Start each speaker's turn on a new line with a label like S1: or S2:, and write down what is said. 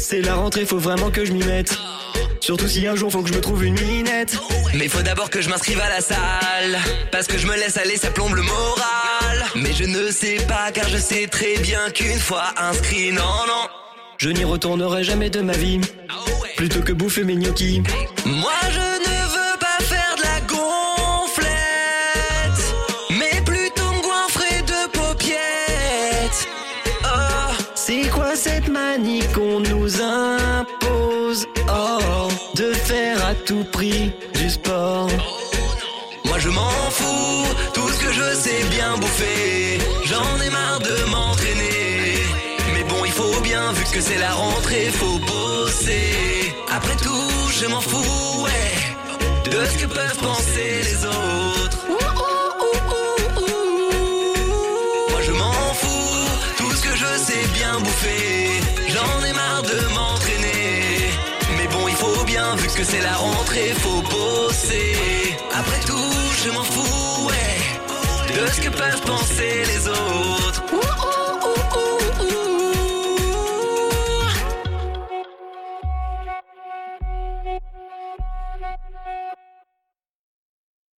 S1: C'est la rentrée, faut vraiment que je m'y mette. Surtout si un jour faut que je me trouve une minette.
S2: Mais faut d'abord que je m'inscrive à la salle. Parce que je me laisse aller, ça plombe le moral. Mais je ne sais pas, car je sais très bien qu'une fois inscrit, non, non.
S1: Je n'y retournerai jamais de ma vie. Plutôt que bouffer mes gnocchis.
S2: Moi je
S1: manie qu'on nous impose Oh, de faire à tout prix du sport.
S2: Moi je m'en fous, tout ce que je sais bien bouffer. J'en ai marre de m'entraîner. Mais bon, il faut bien, vu que c'est la rentrée, faut bosser. Après tout, je m'en fous, ouais, de ce que peuvent penser les autres. Tout ce que je sais bien bouffer. J'en ai marre de m'entraîner. Mais bon, il faut bien, vu que c'est la rentrée, faut bosser. Après tout, je m'en fous, ouais, de ce que peuvent penser les autres.